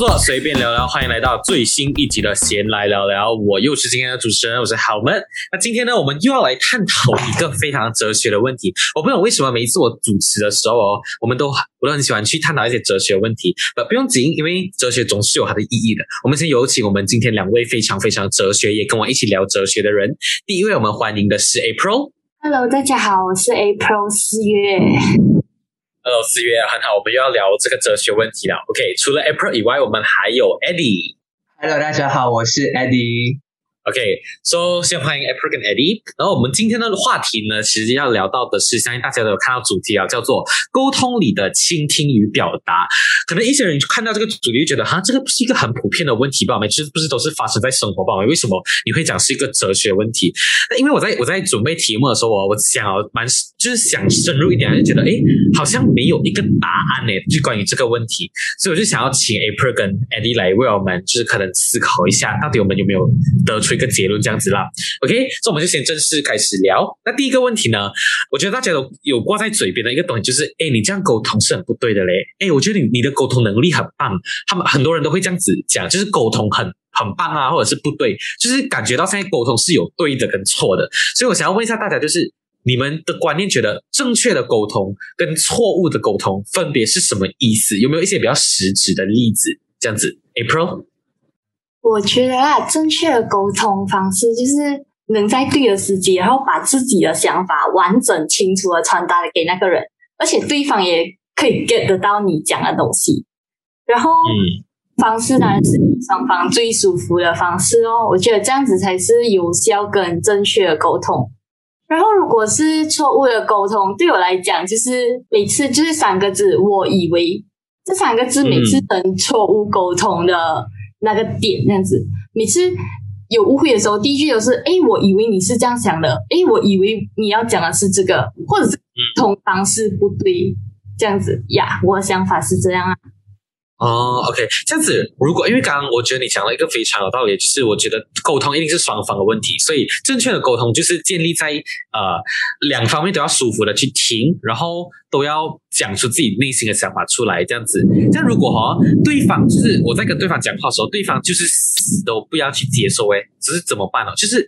做随便聊聊，欢迎来到最新一集的闲来聊聊。我又是今天的主持人，我是好门。那今天呢，我们又要来探讨一个非常哲学的问题。我不懂为什么每一次我主持的时候哦，我们都我都很喜欢去探讨一些哲学问题。不不用紧，因为哲学总是有它的意义的。我们先有请我们今天两位非常非常哲学，也跟我一起聊哲学的人。第一位，我们欢迎的是 April。Hello，大家好，我是 April 四月。Hello，四月很好，我们又要聊这个哲学问题了。OK，除了 April 以外，我们还有 Eddie。Hello，大家好，我是 Eddie。OK，so、先欢迎 April 跟 Eddie。然后我们今天的话题呢，其实要聊到的是，相信大家都有看到主题啊，叫做沟通里的倾听与表达。可能一些人看到这个主题就觉得，哈，这个不是一个很普遍的问题吧？每次不是都是发生在生活吧？为什么你会讲是一个哲学问题？那因为我在我在准备题目的时候，我想要蛮就是想深入一点，就觉得诶，好像没有一个答案呢，就关于这个问题，所以我就想要请 April 跟 Eddie 来为我们就是可能思考一下，到底我们有没有得出出一个结论这样子啦。OK，所以我们就先正式开始聊。那第一个问题呢，我觉得大家都有挂在嘴边的一个东西，就是诶，你这样沟通是很不对的嘞。诶，我觉得你你的沟通能力很棒，他们很多人都会这样子讲，就是沟通很。很棒啊，或者是不对，就是感觉到现在沟通是有对的跟错的，所以我想要问一下大家，就是你们的观念，觉得正确的沟通跟错误的沟通分别是什么意思？有没有一些比较实质的例子？这样子，April，我觉得啊，正确的沟通方式就是能在对的时机，然后把自己的想法完整清楚的传达给那个人，而且对方也可以 get 得到你讲的东西。然后嗯方式当然是双方最舒服的方式哦，我觉得这样子才是有效跟正确的沟通。然后如果是错误的沟通，对我来讲就是每次就是三个字，我以为这三个字每次能错误沟通的那个点，这样子，每次有误会的时候，第一句都是：哎，我以为你是这样想的，哎，我以为你要讲的是这个，或者是沟通方式不对，这样子。呀，我的想法是这样啊。哦，OK，这样子，如果因为刚刚我觉得你讲了一个非常有道理，就是我觉得沟通一定是双方的问题，所以正确的沟通就是建立在呃两方面都要舒服的去听，然后都要讲出自己内心的想法出来，这样子。这样如果哈、对方就是我在跟对方讲话的时候，对方就是死都不要去接受，诶，只是怎么办呢？就是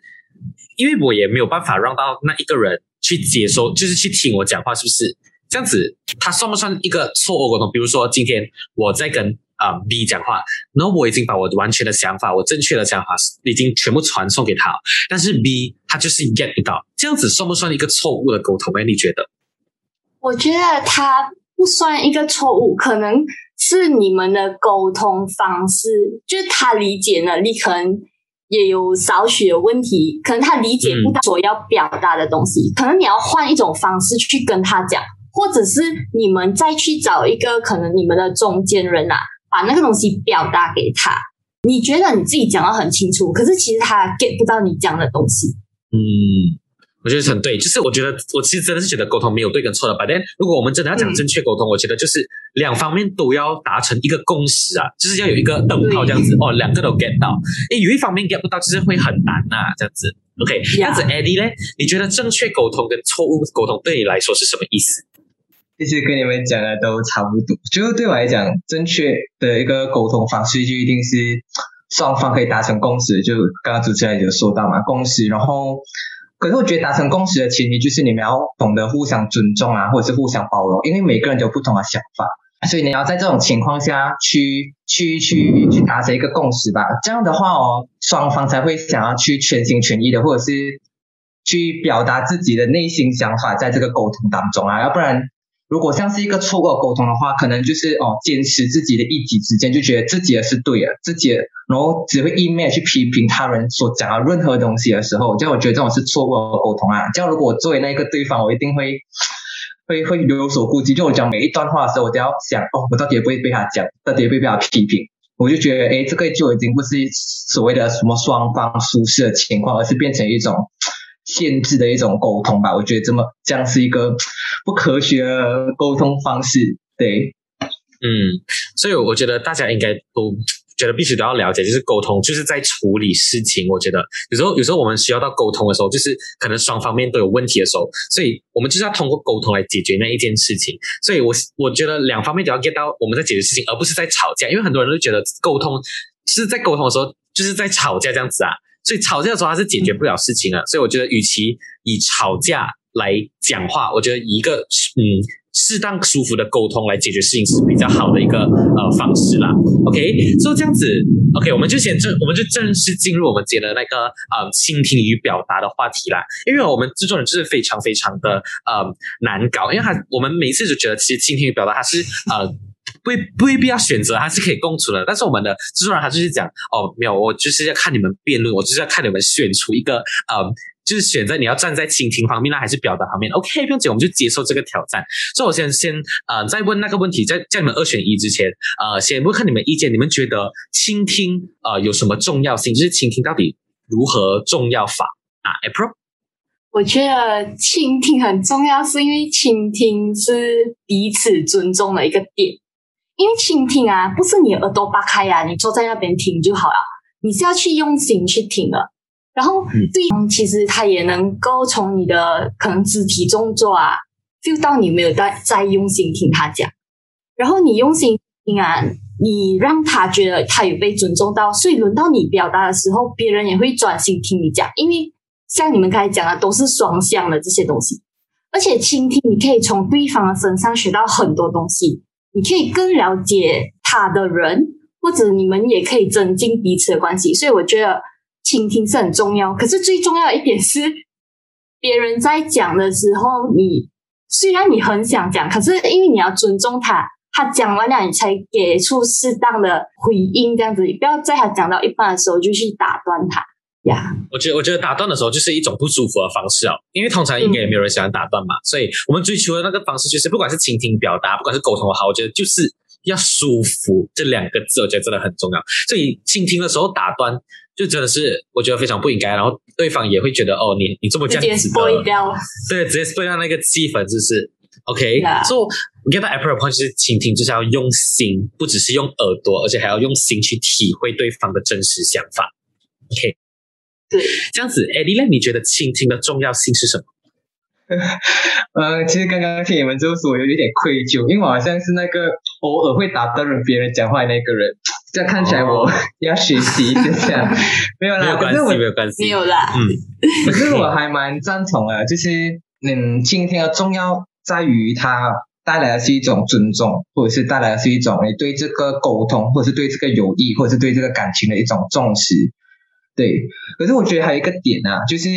因为我也没有办法让到那一个人去接收，就是去听我讲话，是不是？这样子，他算不算一个错误沟通？比如说，今天我在跟啊、B 讲话，然后我已经把我完全的想法，我正确的想法已经全部传送给他，但是 B 他就是 get 不到，这样子算不算一个错误的沟通？哎，你觉得？我觉得他不算一个错误，可能是你们的沟通方式，就是他理解能力可能也有少许的问题，可能他理解不到所要表达的东西，可能你要换一种方式去跟他讲，或者是你们再去找一个可能你们的中间人啊，把那个东西表达给他。你觉得你自己讲的很清楚，可是其实他 get 不到你讲的东西。嗯，我觉得很对，就是我觉得我其实真的是觉得沟通没有对跟错的。吧。但如果我们真的要讲嗯正确沟通，我觉得就是两方面都要达成一个共识啊，就是要有一个等号这样子哦，两个都 get 到。诶，有一方面 get 不到，就是会很难呐、这样子。OK，这样子 Eddie 呢？你觉得正确沟通跟错误沟通对你来说是什么意思？其实跟你们讲的都差不多，就是对我来讲，正确的一个沟通方式就一定是双方可以达成共识。就刚刚主持人有说到嘛，共识。然后，可是我觉得达成共识的前提就是你们要懂得互相尊重啊，或者是互相包容，因为每个人都有不同的想法，所以你要在这种情况下去去去去达成一个共识吧。这样的话哦，双方才会想要去全心全意的，或者是去表达自己的内心想法，在这个沟通当中啊，要不然。如果像是一个错误的沟通的话，可能就是哦坚持自己的一己之见，就觉得自己的是对的，自己，然后只会一面去批评他人所讲的任何东西的时候，这样我觉得这种是错误的沟通啊。这样如果我作为那个对方，我一定会会会有所顾忌。就我讲每一段话的时候，我都要想哦，我到底会不会被他讲，到底会不会被他批评？我就觉得诶，这个就已经不是所谓的什么双方舒适的情况，而是变成一种。限制的一种沟通吧，我觉得这么这样是一个不科学的沟通方式。对，嗯，所以我觉得大家应该都觉得必须都要了解，就是沟通，就是在处理事情。我觉得有时候有时候我们需要到沟通的时候，就是可能双方面都有问题的时候，所以我们就是要通过沟通来解决那一件事情。所以我我觉得两方面都要 get 到我们在解决事情，而不是在吵架。因为很多人都觉得沟通是在沟通的时候就是在吵架这样子啊，所以吵架的时候它是解决不了事情的。所以我觉得，与其以吵架来讲话，我觉得一个嗯。适当舒服的沟通来解决事情是比较好的一个呃方式啦。OK，所以这样子，OK，我们就先正，我们就正式进入我们今天的那个呃倾听与表达的话题啦。因为我们制作人就是非常非常的呃难搞，因为他我们每一次就觉得其实倾听与表达它是呃不不未必要选择，他是可以共处的。但是我们的制作人他就是讲哦没有，我就是要看你们辩论，我就是要看你们选出一个呃。就是选择你要站在倾听方面呢，还是表达方面？OK，不用紧，我们就接受这个挑战。所以我先先呃，在问那个问题，在在你们二选一之前，呃，先问看你们意见。你们觉得倾听呃有什么重要性？就是倾听到底如何重要法啊？April，我觉得倾听很重要，是因为倾听是彼此尊重的一个点。因为倾听啊，不是你耳朵扒开呀，你坐在那边听就好了，你是要去用心去听的。然后对方其实他也能够从你的可能肢体动作啊，feel 到你没有在在用心听他讲，然后你用心听啊，你让他觉得他有被尊重到，所以轮到你表达的时候，别人也会专心听你讲，因为像你们刚才讲的都是双向的这些东西，而且倾听你可以从对方的身上学到很多东西，你可以更了解他的人，或者你们也可以增进彼此的关系，所以我觉得。倾听是很重要，可是最重要的一点是，别人在讲的时候，你虽然你很想讲，可是因为你要尊重他，他讲完了你才给出适当的回应，这样子，你不要在他讲到一半的时候就去打断他呀。我觉得，我觉得打断的时候就是一种不舒服的方式哦，因为通常应该也没有人喜欢打断嘛，所以我们追求的那个方式就是，不管是倾听、表达，不管是沟通好，我觉得就是要舒服这两个字，我觉得真的很重要。所以倾听的时候打断。就真的是我觉得非常不应该，然后对方也会觉得哦，你你这么这样子的，对，直接 spoil 掉那个气氛，就是 OK。所以 get the approach 就是倾听，就是要用心，不只是用耳朵，而且还要用心去体会对方的真实想法。OK，对，这样子，Eddie 你觉得倾听的重要性是什么？呃，其实刚刚听你们这么说，我有一点愧疚，因为我好像是那个偶尔会打断别人讲话的那个人。这样看起来我 要学习，就这样，没有啦，没有关系，没有关系，没有啦。嗯，可是我还蛮赞同啊，就是嗯，倾听的重要在于它带来的是一种尊重，或者是带来的是一种你对这个沟通，或者是对这个友谊，或者是对这个感情的一种重视。对，可是我觉得还有一个点啊，就是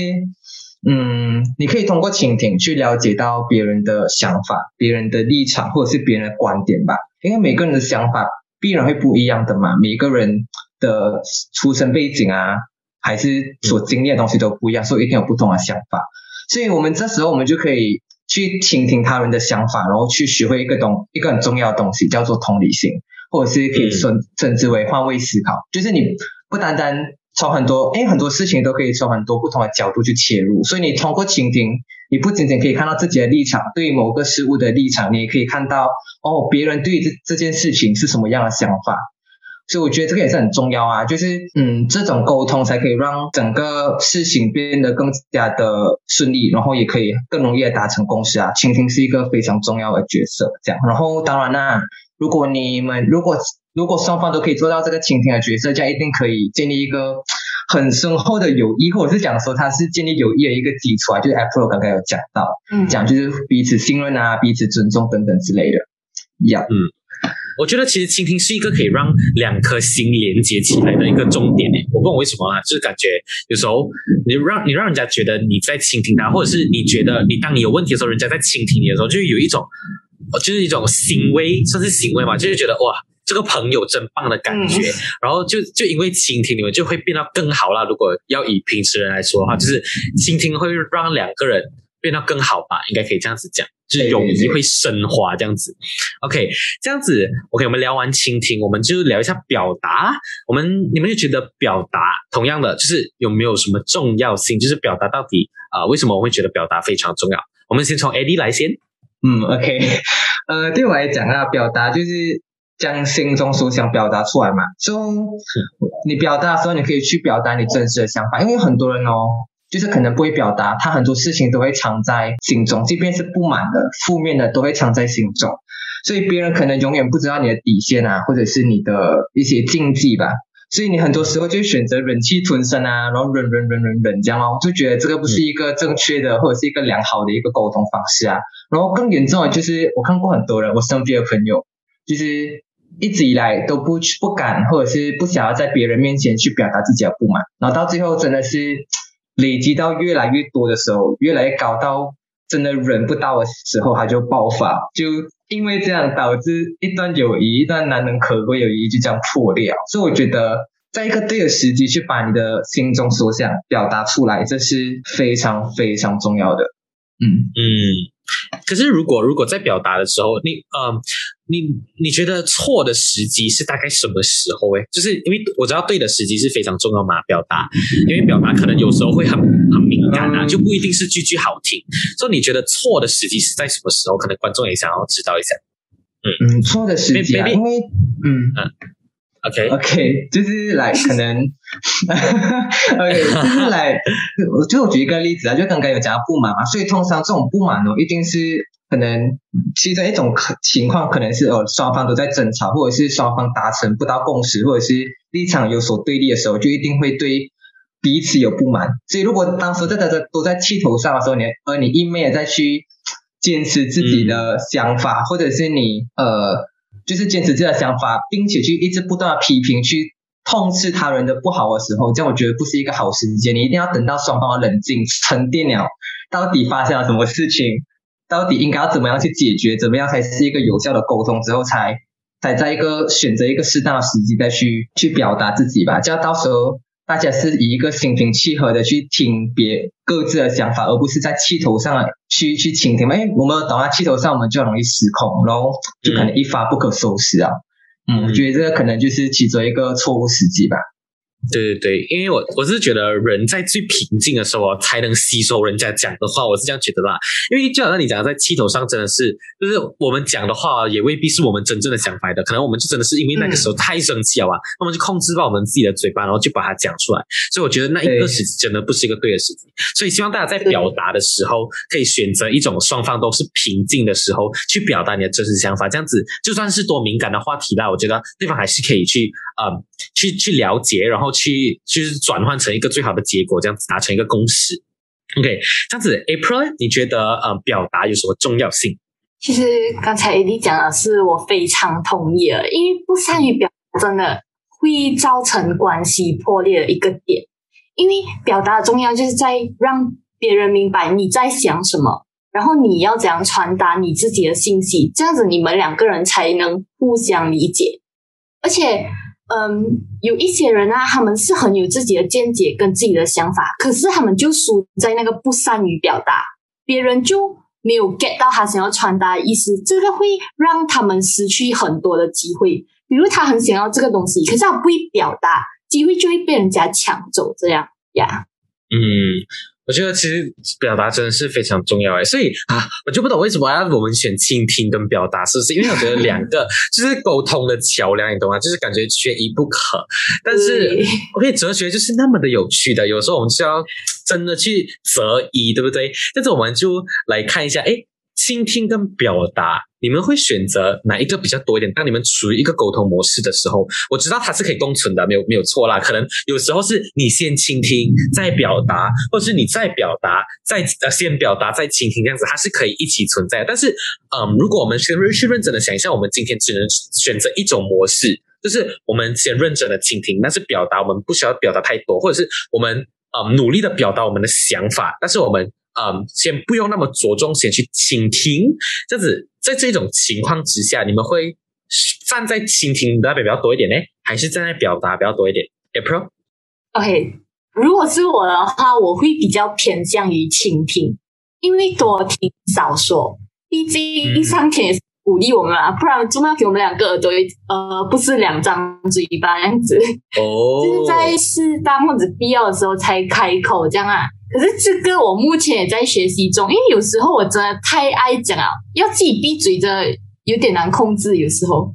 嗯，你可以通过倾听去了解到别人的想法、别人的立场，或者是别人的观点吧，因为每个人的想法。必然会不一样的嘛，每个人的出生背景啊，还是所经历的东西都不一样，所以一定有不同的想法。所以我们这时候我们就可以去倾听他人的想法，然后去学会一个东一个很重要的东西，叫做同理心，或者是可以称称之为换位思考，就是你不单单。从很多，因为很多事情都可以从很多不同的角度去切入，所以你通过倾听，你不仅仅可以看到自己的立场，对于某个事物的立场，你也可以看到哦，别人对这这件事情是什么样的想法。所以我觉得这个也是很重要啊，就是嗯，这种沟通才可以让整个事情变得更加的顺利，然后也可以更容易的达成共识啊。倾听是一个非常重要的角色，这样。然后当然啦，如果你们如果如果双方都可以做到这个倾听的角色，这样一定可以建立一个很深厚的友谊，或者是讲说它是建立友谊的一个基础啊。就是 Apple 刚刚有讲到，嗯，讲就是彼此信任啊，彼此尊重等等之类的，一样。嗯，我觉得其实倾听是一个可以让两颗心连接起来的一个重点诶。我不懂为什么啊，就是感觉有时候你让你让人家觉得你在倾听他，或者是你觉得你当你有问题的时候，人家在倾听你的时候，就有一种，就是一种行为，算是行为嘛，就是觉得哇。这个朋友真棒的感觉，然后就就因为倾听，你们就会变得更好啦。如果要以平时人来说的话，就是倾听会让两个人变得更好吧，应该可以这样子讲，就是友谊会升华这样子。OK，这样子 OK，我们聊完倾听，我们就聊一下表达。我们你们就觉得表达同样的，就是有没有什么重要性？就是表达到底啊，为什么我会觉得表达非常重要？我们先从 AD 来先。嗯，OK，呃，对我来讲啊，表达就是。将心中所想表达出来嘛。就你表达的时候，你可以去表达你真实的想法，因为很多人哦，就是可能不会表达，他很多事情都会藏在心中，即便是不满的、负面的，都会藏在心中。所以别人可能永远不知道你的底线啊，或者是你的一些禁忌吧。所以你很多时候就选择忍气吞声啊，然后忍忍忍忍忍这样哦，就觉得这个不是一个正确的或者是一个良好的一个沟通方式啊。然后更严重的就是我看过很多人，我身边的朋友就是一直以来都不不敢或者是不想要在别人面前去表达自己的不满，然后到最后真的是累积到越来越多的时候，越来越高到真的忍不到的时候，他就爆发就。因为这样导致一段友谊，一段难能可贵友谊就这样破裂！所以我觉得，在一个对的时机去把你的心中所想表达出来，这是非常非常重要的。嗯嗯。可是如果如果在表达的时候，你呃，你你觉得错的时机是大概什么时候？诶，就是因为我知道对的时机是非常重要嘛，表达，因为表达可能有时候会很很敏感啊，就不一定是句句好听。所以你觉得错的时机是在什么时候？可能观众也想要知道一下。嗯嗯，错的时机啊，因为嗯嗯。OK OK，就是来可能，OK，就是来，就我就举一个例子啊，就刚刚有讲到不满嘛，所以通常这种不满哦，一定是可能其中一种可情况，可能是哦双方都在争吵，或者是双方达成不到共识，或者是立场有所对立的时候，就一定会对彼此有不满。所以如果当时在大家都在气头上的时候，你而你一面再去坚持自己的想法，或者是你呃。就是坚持自己的想法，并且去一直不断的批评、去痛斥他人的不好的时候，这样我觉得不是一个好时间。你一定要等到双方冷静沉淀了，到底发生了什么事情，到底应该要怎么样去解决，怎么样才是一个有效的沟通之后，才才在一个选择一个适当的时机再去去表达自己吧。这样到时候。大家是以一个心平气和的去听别各自的想法，而不是在气头上去去倾听。哎，我们等下，气头上我们就容易失控，然后就可能一发不可收拾啊。嗯，我觉得这个可能就是其中一个错误时机吧。对对对，因为我我是觉得人在最平静的时候才能吸收人家讲的话，我是这样觉得啦。因为就好像你讲的，在气头上真的是，就是我们讲的话也未必是我们真正的想法的，可能我们就真的是因为那个时候太生气了吧，那么就控制不了我们自己的嘴巴，然后就把它讲出来。所以我觉得那一个时机真的不是一个对的时机。所以希望大家在表达的时候，可以选择一种双方都是平静的时候去表达你的真实想法。这样子就算是多敏感的话题啦，我觉得对方还是可以去嗯去去了解，然后。去就是转换成一个最好的结果，这样子达成一个共识。OK，这样子，April，你觉得呃表达有什么重要性？其实刚才你讲的是我非常同意了，因为不善于表达真的会造成关系破裂的一个点。因为表达的重要就是在让别人明白你在想什么，然后你要怎样传达你自己的信息，这样子你们两个人才能互相理解，而且。嗯，有一些人啊，他们是很有自己的见解跟自己的想法，可是他们就输在那个不善于表达，别人就没有 get 到他想要传达的意思，这个会让他们失去很多的机会。比如他很想要这个东西，可是他不会表达，机会就会被人家抢走，这样呀。嗯。我觉得其实表达真的是非常重要哎，所以啊，我就不懂为什么要我们选倾听跟表达，是不是？因为我觉得 两个就是沟通的桥梁，你懂吗？就是感觉缺一不可。但是，OK，哲学就是那么的有趣的，有时候我们就要真的去择一，对不对？但是我们就来看一下，哎。倾听跟表达，你们会选择哪一个比较多一点？当你们处于一个沟通模式的时候，我知道它是可以共存的，没有没有错啦。可能有时候是你先倾听再表达，或是你再表达再呃先表达再倾听，这样子它是可以一起存在。但是，嗯，如果我们先去认真的想一下，我们今天只能选择一种模式，就是我们先认真的倾听，但是表达我们不需要表达太多，或者是我们嗯努力的表达我们的想法，但是我们。嗯，先不用那么着重，先去倾听。这样子，在这种情况之下，你们会站在倾听那边比较多一点呢，还是站在表达比较多一点？April，OK，如果是我的话，我会比较偏向于倾听，因为多听少说。毕竟上天也是鼓励我们啊，不然总要给我们两个耳朵，呃，不是两张嘴巴这样子。哦，就是在适当或者必要的时候才开口这样啊。可是这个我目前也在学习中，因为有时候我真的太爱讲了，要自己闭嘴，真的有点难控制。有时候，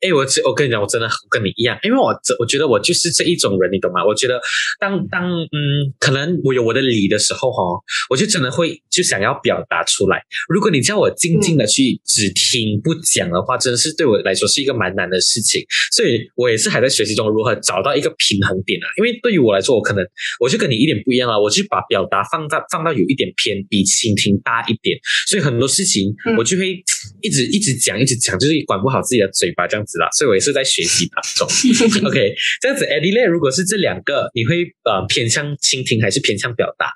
哎，我我跟你讲，我真的跟你一样，因为我这我觉得我就是这一种人，你懂吗？我觉得当当嗯，可能我有我的理的时候哈，我就真的会就想要表达出来。如果你叫我静静的去只听不讲的话，真的是对我来说是一个蛮难的事情。所以我也是还在学习中如何找到一个平衡点啊。因为对于我来说，我可能我就跟你一点不一样啊，我就把表达放大放到有一点偏比倾听大一点，所以很多事情我就会一直一直讲一直讲，就是管不好自己的嘴巴这样。子啦，所以我也是在学习当中。OK，这样子，Eddie 如果是这两个，你会呃偏向倾听还是偏向表达？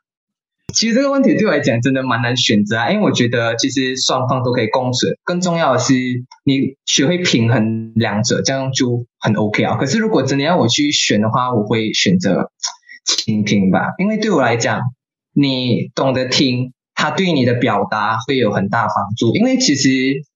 其实这个问题对我来讲真的蛮难选择啊，因为我觉得其实双方都可以共存，更重要的是你学会平衡两者，这样就很 OK 啊。可是如果真的要我去选的话，我会选择倾听吧，因为对我来讲，你懂得听，它对你的表达会有很大帮助。因为其实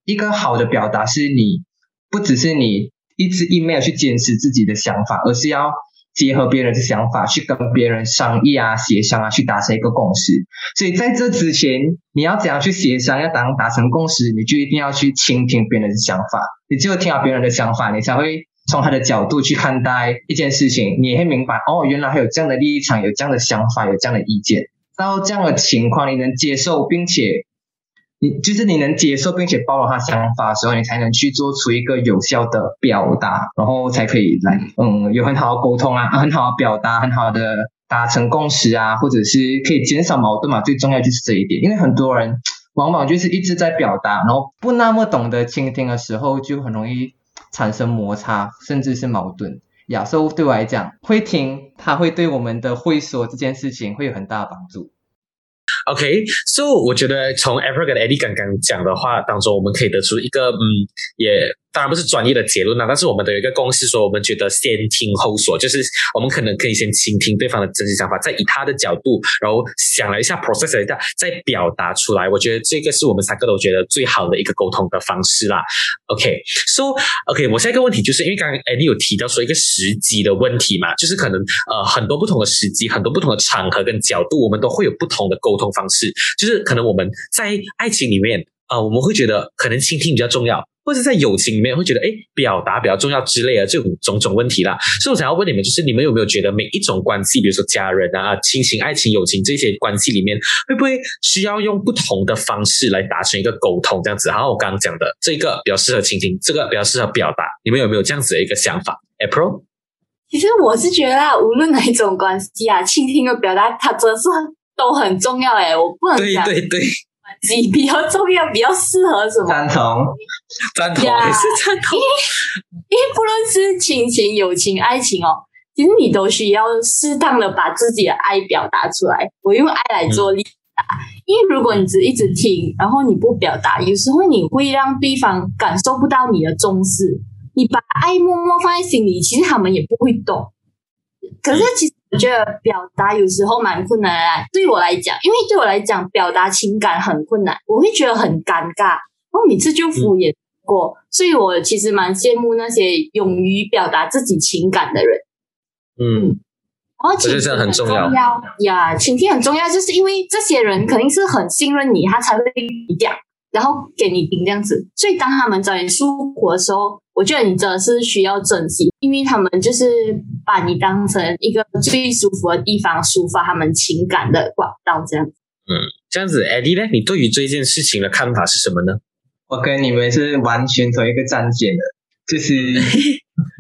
一个好的表达是你。不只是你一直一面去坚持自己的想法，而是要结合别人的想法去跟别人商议啊、协商啊，去达成一个共识。所以在这之前，你要怎样去协商，要达达成共识，你就一定要去倾听别人的想法。你只有听到别人的想法，你才会从他的角度去看待一件事情，你也会明白哦，原来还有这样的立场，有这样的想法，有这样的意见。到这样的情况，你能接受，并且。你就是你能接受并且包容他想法的时候，你才能去做出一个有效的表达，然后才可以来嗯有很好的沟通啊，很好的表达，很好的达成共识啊，或者是可以减少矛盾嘛。最重要就是这一点，因为很多人往往就是一直在表达，然后不那么懂得倾听的时候，就很容易产生摩擦，甚至是矛盾。亚洲对我来讲，会听，他会对我们的会说这件事情会有很大的帮助。OK，so 我觉得从 Ever 跟 Eddie 刚刚讲的话当中，我们可以得出一个嗯，也。当然不是专业的结论啊，但是我们的有一个共识说，我们觉得先听后说，就是我们可能可以先倾听对方的真实想法，再以他的角度，然后想了一下，process 一下，再表达出来。我觉得这个是我们三个都觉得最好的一个沟通的方式啦。OK，so OK，我下一个问题就是因为刚刚哎，你有提到说一个时机的问题嘛，就是可能呃很多不同的时机，很多不同的场合跟角度，我们都会有不同的沟通方式。就是可能我们在爱情里面啊，我们会觉得可能倾听比较重要。或者在友情里面会觉得，哎，表达比较重要之类的这种种种问题啦。所以我想要问你们，就是你们有没有觉得每一种关系，比如说家人啊、亲情、爱情、友情这些关系里面，会不会需要用不同的方式来达成一个沟通？这样子，然后我刚刚讲的这个比较适合倾听，这个比较适合表达，你们有没有这样子的一个想法？April，其实我是觉得啊，无论哪一种关系啊，倾听和表达，它真的是都很重要。哎，我不能讲。对对对。你比较重要，比较适合什么？赞同，赞同也是赞同。因为不论是亲情、友情、爱情哦，其实你都需要适当的把自己的爱表达出来。我用爱来做例达，因为如果你只一直听，然后你不表达，有时候你会让对方感受不到你的重视。你把爱默默放在心里，其实他们也不会懂。可是其实。我觉得表达有时候蛮困难的，对我来讲，因为对我来讲，表达情感很困难，我会觉得很尴尬，然后每次就敷衍过，所以我其实蛮羡慕那些勇于表达自己情感的人。嗯，然后倾听很重要。呀，倾听很重要，就是因为这些人肯定是很信任你，他才会讲，然后给你听这样子，所以当他们找你诉苦的时候。我觉得你真的是需要珍惜，因为他们就是把你当成一个最舒服的地方，抒发他们情感的管道，这样。嗯，这样子，Eddie 呢？你对于这件事情的看法是什么呢？我跟你们是完全同一个战线的，就是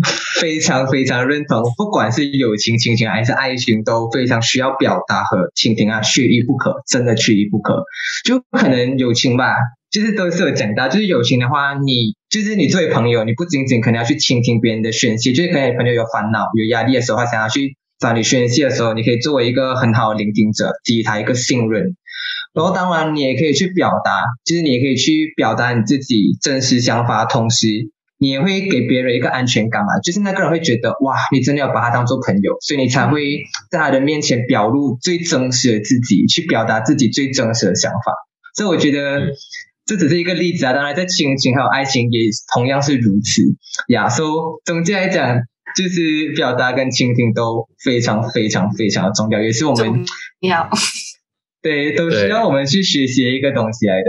非常非常认同，不管是友情、亲情还是爱情，都非常需要表达和倾听啊，缺一不可，真的缺一不可。就可能友情吧。就是都是有讲到，就是友情的话，你就是你作为朋友，你不仅仅可能要去倾听别人的宣泄，就是可能朋友有烦恼、有压力的时候，他想要去找你宣泄的时候，你可以作为一个很好的聆听者，给予他一个信任。然后当然你也可以去表达，就是你也可以去表达你自己真实想法，同时你也会给别人一个安全感嘛，就是那个人会觉得哇，你真的要把他当做朋友，所以你才会在他的面前表露最真实的自己，去表达自己最真实的想法。所以我觉得。这只是一个例子啊，当然在亲情还有爱情也同样是如此。亚说总结来讲，就是表达跟倾听都非常非常非常的重要，也是我们要对都需要我们去学习一个东西来的。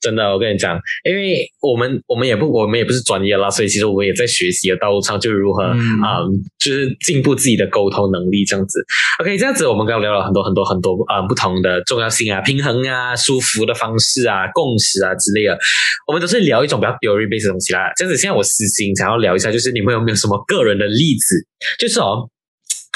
真的，我跟你讲，因为我们我们也不我们也不是专业啦，所以其实我们也在学习的道路上，就如何啊、嗯就是进步自己的沟通能力这样子。OK，这样子我们刚刚聊了很多很多很多啊、不同的重要性啊、平衡啊、舒服的方式啊、共识啊之类的，我们都是聊一种比较 theory based 的东西啦。这样子，现在我私心想要聊一下，就是你们有没有什么个人的例子？就是哦。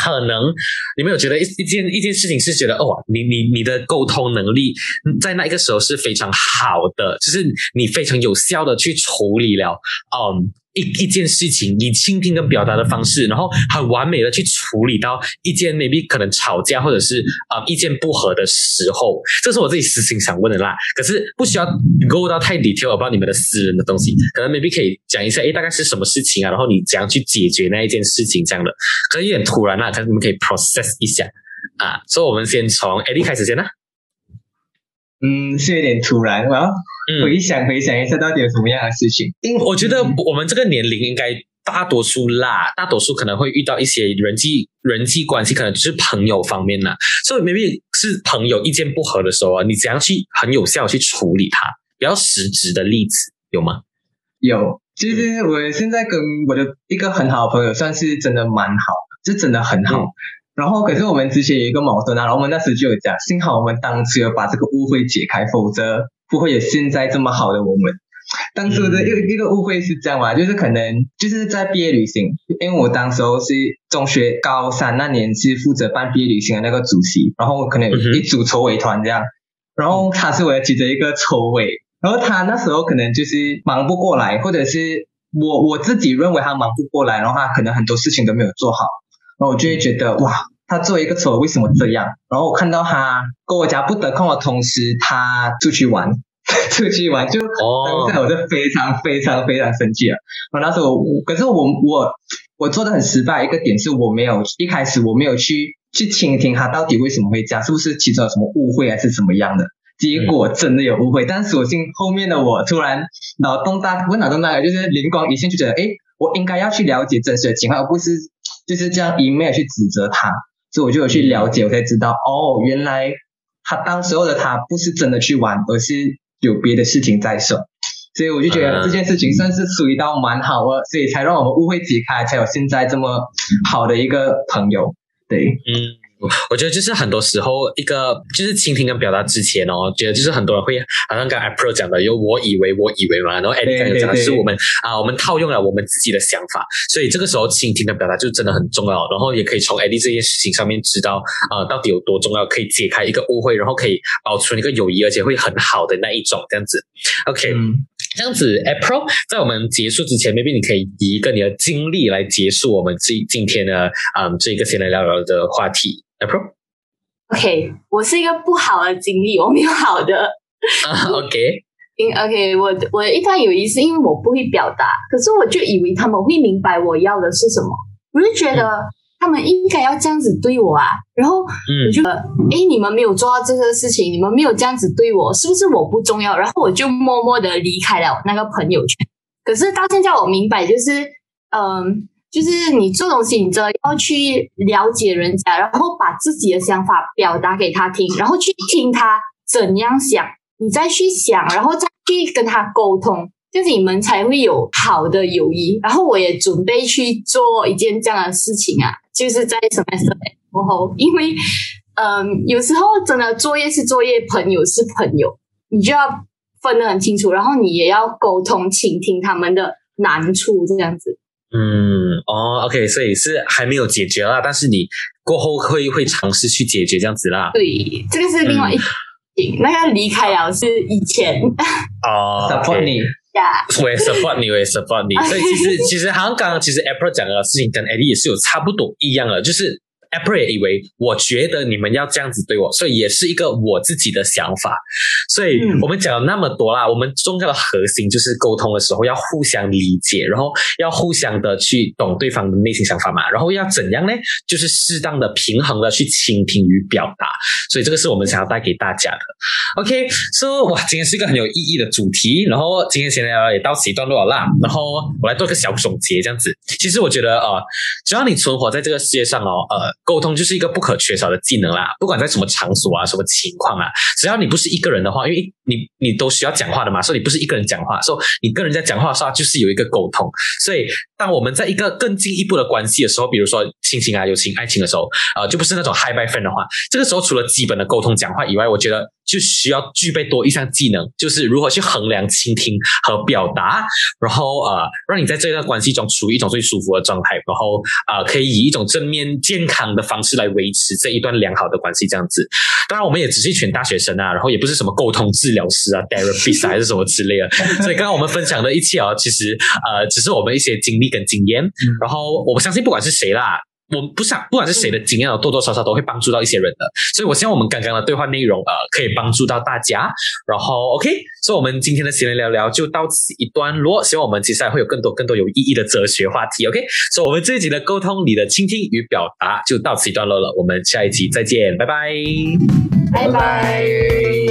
可能你们有觉得一一件一件事情是觉得哦，你你你的沟通能力在那一个时候是非常好的，就是你非常有效的去处理了，嗯。一一件事情以倾听跟表达的方式，然后很完美的去处理到一件 maybe 可能吵架或者是啊、意见不合的时候，这是我自己私心想问的啦。可是不需要 go 到太 detail about 你们的私人的东西，可能 maybe 可以讲一下，诶，大概是什么事情啊？然后你怎样去解决那一件事情这样的，可能有点突然啦，可是你们可以 process 一下啊。所以我们先从 Eddie 开始先啦。嗯，是有点突然，我要嗯，回想回想一下到底有什么样的事情。因我觉得我们这个年龄应该大多数啦，大多数可能会遇到一些人际人际关系，可能就是朋友方面啦。所以 maybe 是朋友意见不合的时候啊，你怎样去很有效地去处理它？比较实质的例子有吗？有，其实我现在跟我的一个很好的朋友算是真的蛮好，是真的很好。嗯然后，可是我们之前有一个矛盾啊，然后我们那时就有讲，幸好我们当时有把这个误会解开，否则不会有现在这么好的我们。当初的一个、一个误会是这样嘛，就是可能就是在毕业旅行，因为我当时候是中学高三那年是负责办毕业旅行的那个主席，然后可能一组筹委团这样，然后他是我的其中一个筹委，然后他那时候可能就是忙不过来，或者是我我自己认为他忙不过来，然后他可能很多事情都没有做好，然后我就会觉得哇，他作为一个筹委为什么这样？然后我看到他跟我讲不得空的同时，他出去玩，出去玩就哦当下我就非常非常非常生气了。然后那时候我，可是我我我做的很失败，一个点是我没有一开始我没有去去倾听他到底为什么会这样，是不是其中有什么误会还是怎么样的？结果真的有误会，但所幸后面的我突然脑洞大，不是脑洞大开，就是灵光一现，就觉得哎，我应该要去了解真实的情况，而不是就是这样一昧地去指责他。所以我就有去了解，我才知道哦，原来他当时候的他不是真的去玩，而是有别的事情在手。所以我就觉得嗯这件事情算是属于到蛮好的，所以才让我们误会解开，才有现在这么好的一个朋友。对，嗯，我觉得就是很多时候一个就是倾听跟表达之前哦，觉得就是很多人会好像刚才 Pro 讲的，有我以为我以为嘛，然后才讲的是我们啊，我们套用了我们自己的想法，所以这个时候倾听跟表达就真的很重要，然后也可以从 Eddie 这件事情上面知道啊、到底有多重要，可以解开一个误会，然后可以保存一个友谊，而且会很好的那一种这样子。OK，、嗯，这样子，April，在我们结束之前，maybe 你可以以一个你的经历来结束我们这今天的嗯这个闲来聊聊的话题。April，OK，我是一个不好的经历，我没有好的。啊，OK，因 OK，我我的一段友谊是因为我不会表达，可是我就以为他们会明白我要的是什么，我就觉得他们应该要这样子对我啊，然后嗯我就诶，你们没有做到这个事情，你们没有这样子对我，是不是我不重要？然后我就默默的离开了那个朋友圈。可是到现在我明白，就是嗯，就是你做东西，你真的要去了解人家，然后把自己的想法表达给他听，然后去听他怎样想，你再去想，然后再去跟他沟通。这样子你们才会有好的友谊。然后我也准备去做一件这样的事情啊，就是在 semester 过后，因为嗯，有时候真的作业是作业，朋友是朋友，你就要分得很清楚，然后你也要沟通、倾听他们的难处，这样子。嗯，哦，OK，所以是还没有解决啦，但是你过后会会尝试去解决这样子啦。对，这个是另外一件事情。那个离开了是以前哦 support 你，呀，我也 support 你，我也 support 你。所以其实其实好像刚刚其实 April 讲的事情跟 Eddie 也是有差不多一样的，就是 April 也以为我觉得你们要这样子对我，所以也是一个我自己的想法。所以嗯我们讲了那么多啦，我们重要的核心就是沟通的时候要互相理解，然后要互相的去懂对方的内心想法嘛，然后要怎样呢？就是适当的平衡的去倾听与表达。所以这个是我们想要带给大家的。OK，so、哇，今天是一个很有意义的主题，然后今天闲聊也到此一段落了啦。然后我来做个小总结，这样子。其实我觉得呃，只要你存活在这个世界上哦，呃，沟通就是一个不可缺少的技能啦，不管在什么场所啊、什么情况啊，只要你不是一个人的话，因为你你都需要讲话的嘛，所以你不是一个人讲话，所以你跟人家讲话的时候就是有一个沟通。所以当我们在一个更进一步的关系的时候，比如说亲情啊、友情、爱情的时候，呃，就不是那种 high by friend 的话，这个时候除了基本的沟通讲话以外，我觉得就需要具备多一项技能，就是如何去衡量倾听和表达，然后呃，让你在这段关系中处于一种最舒服的状态，然后呃，可以以一种正面健康的方式来维持这一段良好的关系，这样子。当然，我们也只是一群大学生啊，然后也不是什么沟通治疗师啊、therapist 还是什么之类的。所以刚刚我们分享的一切啊，其实呃，只是我们一些经历跟经验。然后我相信，不管是谁啦。我们不想，不管是谁的经验，多多少少都会帮助到一些人的，所以我希望我们刚刚的对话内容，呃，可以帮助到大家。然后，OK，所以我们今天的闲聊聊就到此一段落。希望我们接下来会有更多更多有意义的哲学话题。OK，所以我们这一集的沟通你的倾听与表达就到此一段落了。我们下一集再见，拜拜，拜拜。